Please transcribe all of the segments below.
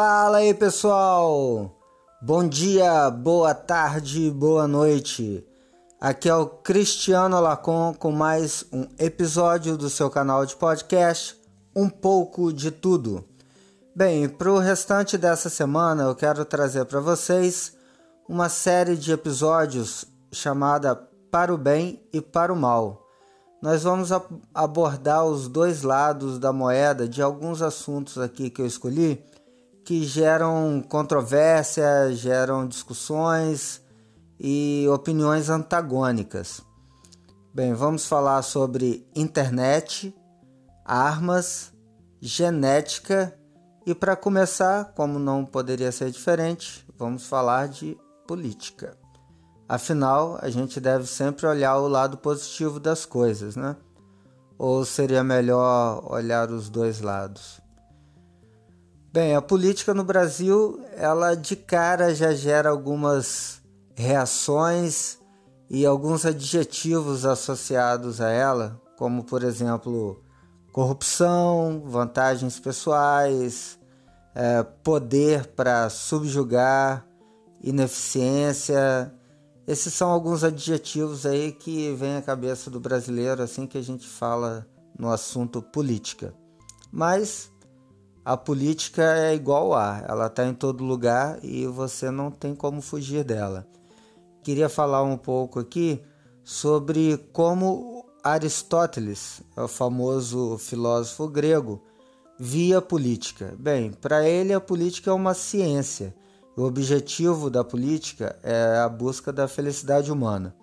Fala aí pessoal! Bom dia, boa tarde, boa noite. Aqui é o Cristiano Lacon com mais um episódio do seu canal de podcast, Um pouco de tudo. Bem, para o restante dessa semana eu quero trazer para vocês uma série de episódios chamada Para o Bem e Para o Mal. Nós vamos abordar os dois lados da moeda de alguns assuntos aqui que eu escolhi que geram controvérsia, geram discussões e opiniões antagônicas. Bem, vamos falar sobre internet, armas, genética e para começar, como não poderia ser diferente, vamos falar de política. Afinal, a gente deve sempre olhar o lado positivo das coisas, né? Ou seria melhor olhar os dois lados? Bem, a política no Brasil, ela de cara já gera algumas reações e alguns adjetivos associados a ela, como por exemplo, corrupção, vantagens pessoais, é, poder para subjugar, ineficiência. Esses são alguns adjetivos aí que vêm à cabeça do brasileiro assim que a gente fala no assunto política. Mas a política é igual a, ela está em todo lugar e você não tem como fugir dela. Queria falar um pouco aqui sobre como Aristóteles, o famoso filósofo grego, via a política. Bem, para ele a política é uma ciência. O objetivo da política é a busca da felicidade humana.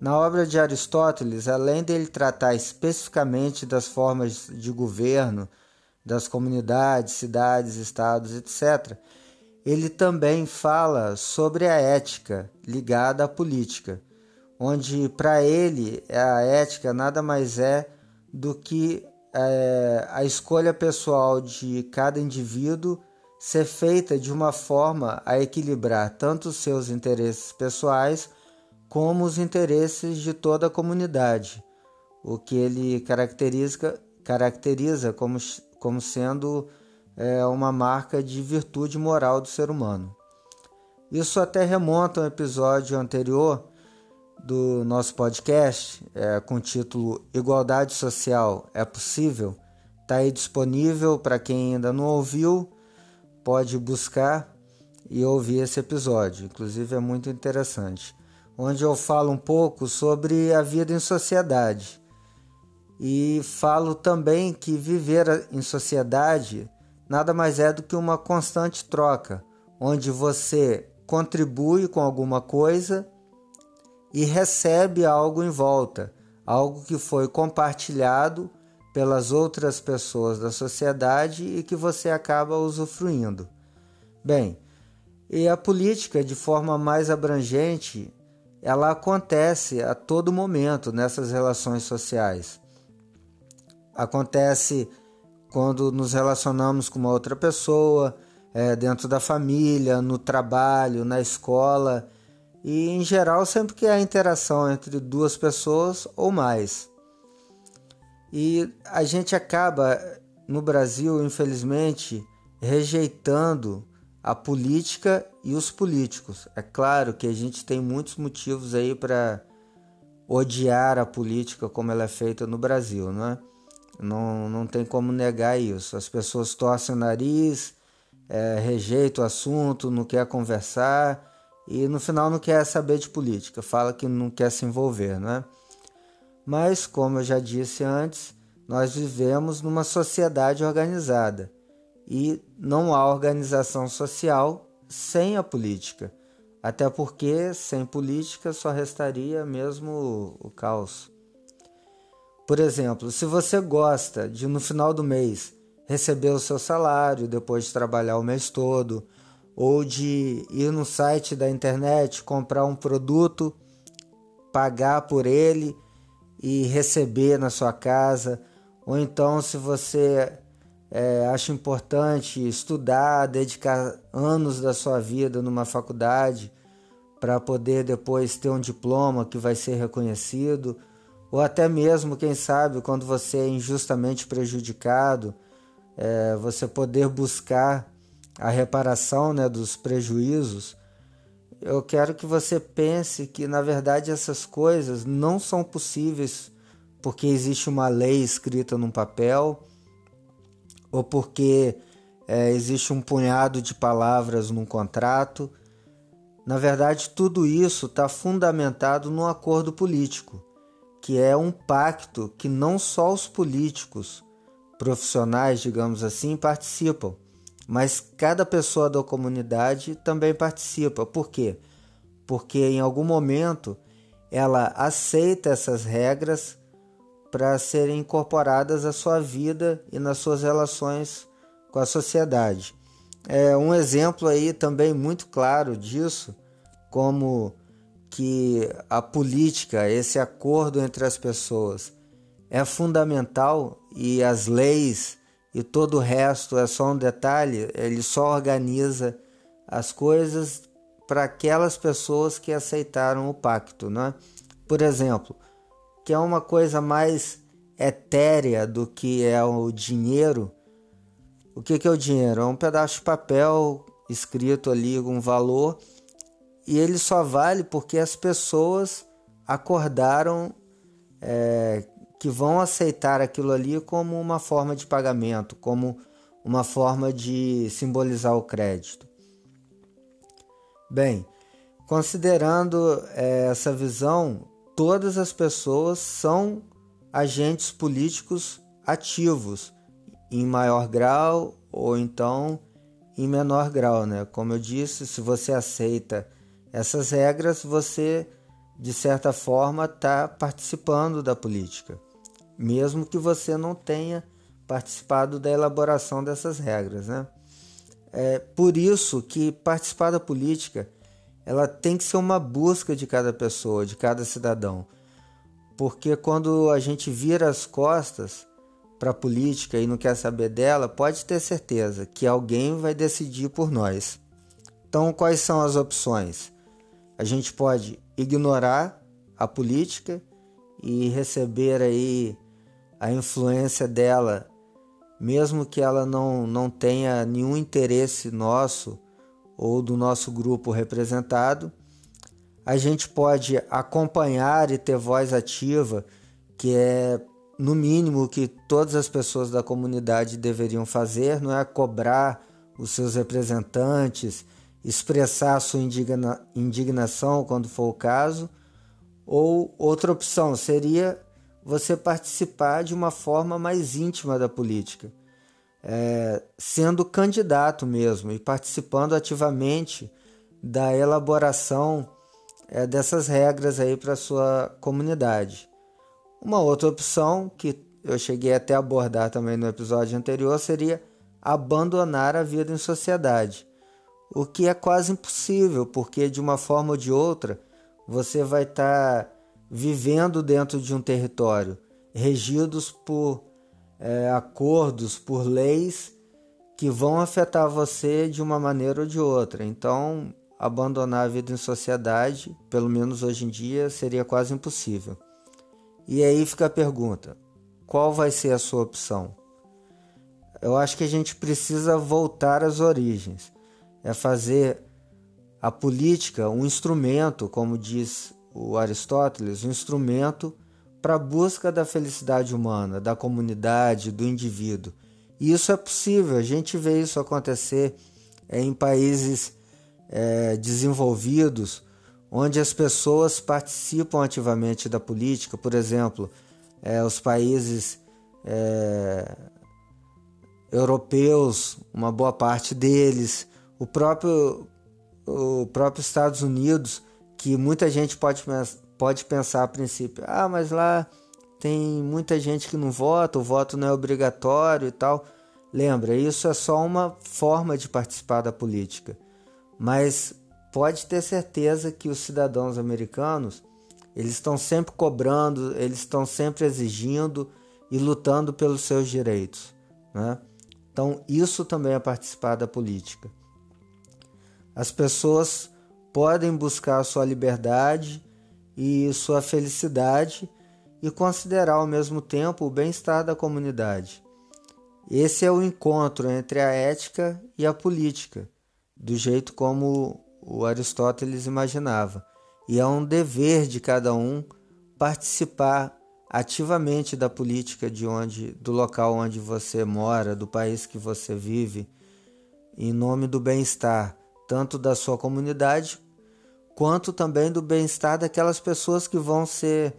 Na obra de Aristóteles, além dele tratar especificamente das formas de governo, das comunidades, cidades, estados, etc., ele também fala sobre a ética ligada à política, onde para ele a ética nada mais é do que é, a escolha pessoal de cada indivíduo ser feita de uma forma a equilibrar tanto os seus interesses pessoais como os interesses de toda a comunidade, o que ele caracteriza, caracteriza como como sendo é, uma marca de virtude moral do ser humano. Isso até remonta a um episódio anterior do nosso podcast, é, com o título Igualdade Social é Possível. Está aí disponível para quem ainda não ouviu, pode buscar e ouvir esse episódio. Inclusive é muito interessante, onde eu falo um pouco sobre a vida em sociedade e falo também que viver em sociedade nada mais é do que uma constante troca, onde você contribui com alguma coisa e recebe algo em volta, algo que foi compartilhado pelas outras pessoas da sociedade e que você acaba usufruindo. Bem, e a política, de forma mais abrangente, ela acontece a todo momento nessas relações sociais acontece quando nos relacionamos com uma outra pessoa, é, dentro da família, no trabalho, na escola e em geral sempre que há interação entre duas pessoas ou mais. E a gente acaba no Brasil, infelizmente, rejeitando a política e os políticos. É claro que a gente tem muitos motivos aí para odiar a política como ela é feita no Brasil, não é? Não, não tem como negar isso. As pessoas torcem o nariz, é, rejeitam o assunto, não quer conversar e no final não quer saber de política, fala que não quer se envolver, né? Mas, como eu já disse antes, nós vivemos numa sociedade organizada e não há organização social sem a política. Até porque sem política só restaria mesmo o caos. Por exemplo, se você gosta de no final do mês receber o seu salário depois de trabalhar o mês todo, ou de ir no site da internet comprar um produto, pagar por ele e receber na sua casa, ou então se você é, acha importante estudar, dedicar anos da sua vida numa faculdade para poder depois ter um diploma que vai ser reconhecido ou até mesmo, quem sabe, quando você é injustamente prejudicado, é, você poder buscar a reparação né, dos prejuízos, eu quero que você pense que, na verdade, essas coisas não são possíveis porque existe uma lei escrita num papel ou porque é, existe um punhado de palavras num contrato. Na verdade, tudo isso está fundamentado num acordo político, que é um pacto que não só os políticos profissionais, digamos assim, participam, mas cada pessoa da comunidade também participa. Por quê? Porque em algum momento ela aceita essas regras para serem incorporadas à sua vida e nas suas relações com a sociedade. É um exemplo aí também muito claro disso, como que a política, esse acordo entre as pessoas é fundamental e as leis e todo o resto é só um detalhe, ele só organiza as coisas para aquelas pessoas que aceitaram o pacto, né? Por exemplo, que é uma coisa mais etérea do que é o dinheiro. O que, que é o dinheiro? É um pedaço de papel escrito ali com um valor e ele só vale porque as pessoas acordaram é, que vão aceitar aquilo ali como uma forma de pagamento, como uma forma de simbolizar o crédito. Bem, considerando é, essa visão, todas as pessoas são agentes políticos ativos, em maior grau ou então em menor grau, né? Como eu disse, se você aceita essas regras, você de certa forma está participando da política mesmo que você não tenha participado da elaboração dessas regras, né? É por isso que participar da política ela tem que ser uma busca de cada pessoa, de cada cidadão, porque quando a gente vira as costas para a política e não quer saber dela, pode ter certeza que alguém vai decidir por nós. Então, quais são as opções? A gente pode ignorar a política e receber aí a influência dela, mesmo que ela não, não tenha nenhum interesse nosso ou do nosso grupo representado, a gente pode acompanhar e ter voz ativa, que é no mínimo que todas as pessoas da comunidade deveriam fazer, não é cobrar os seus representantes, expressar sua indigna, indignação quando for o caso, ou outra opção seria você participar de uma forma mais íntima da política, é, sendo candidato mesmo e participando ativamente da elaboração é, dessas regras aí para sua comunidade. Uma outra opção que eu cheguei até a abordar também no episódio anterior seria abandonar a vida em sociedade, o que é quase impossível, porque de uma forma ou de outra você vai estar tá vivendo dentro de um território, regidos por é, acordos, por leis que vão afetar você de uma maneira ou de outra. Então, abandonar a vida em sociedade, pelo menos hoje em dia, seria quase impossível. E aí fica a pergunta: qual vai ser a sua opção? Eu acho que a gente precisa voltar às origens, é fazer a política um instrumento, como diz o Aristóteles, um instrumento para a busca da felicidade humana, da comunidade, do indivíduo. E isso é possível, a gente vê isso acontecer é, em países é, desenvolvidos, onde as pessoas participam ativamente da política, por exemplo, é, os países é, europeus, uma boa parte deles, o próprio, o próprio Estados Unidos que muita gente pode, pode pensar a princípio, ah, mas lá tem muita gente que não vota, o voto não é obrigatório e tal. Lembra, isso é só uma forma de participar da política. Mas pode ter certeza que os cidadãos americanos, eles estão sempre cobrando, eles estão sempre exigindo e lutando pelos seus direitos. Né? Então, isso também é participar da política. As pessoas podem buscar sua liberdade e sua felicidade e considerar ao mesmo tempo o bem-estar da comunidade. Esse é o encontro entre a ética e a política, do jeito como o Aristóteles imaginava. E é um dever de cada um participar ativamente da política de onde, do local onde você mora, do país que você vive, em nome do bem-estar tanto da sua comunidade quanto também do bem-estar daquelas pessoas que vão ser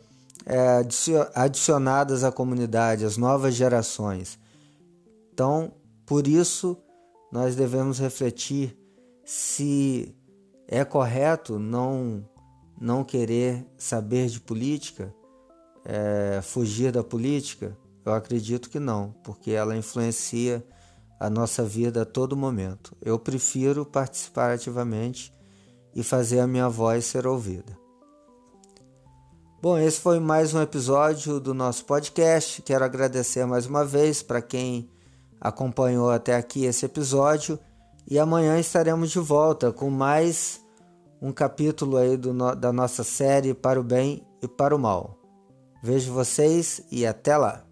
é, adicionadas à comunidade, as novas gerações. Então, por isso, nós devemos refletir se é correto não, não querer saber de política, é, fugir da política. Eu acredito que não, porque ela influencia a nossa vida a todo momento. Eu prefiro participar ativamente e fazer a minha voz ser ouvida. Bom, esse foi mais um episódio do nosso podcast. Quero agradecer mais uma vez para quem acompanhou até aqui esse episódio e amanhã estaremos de volta com mais um capítulo aí do, da nossa série Para o Bem e para o Mal. Vejo vocês e até lá!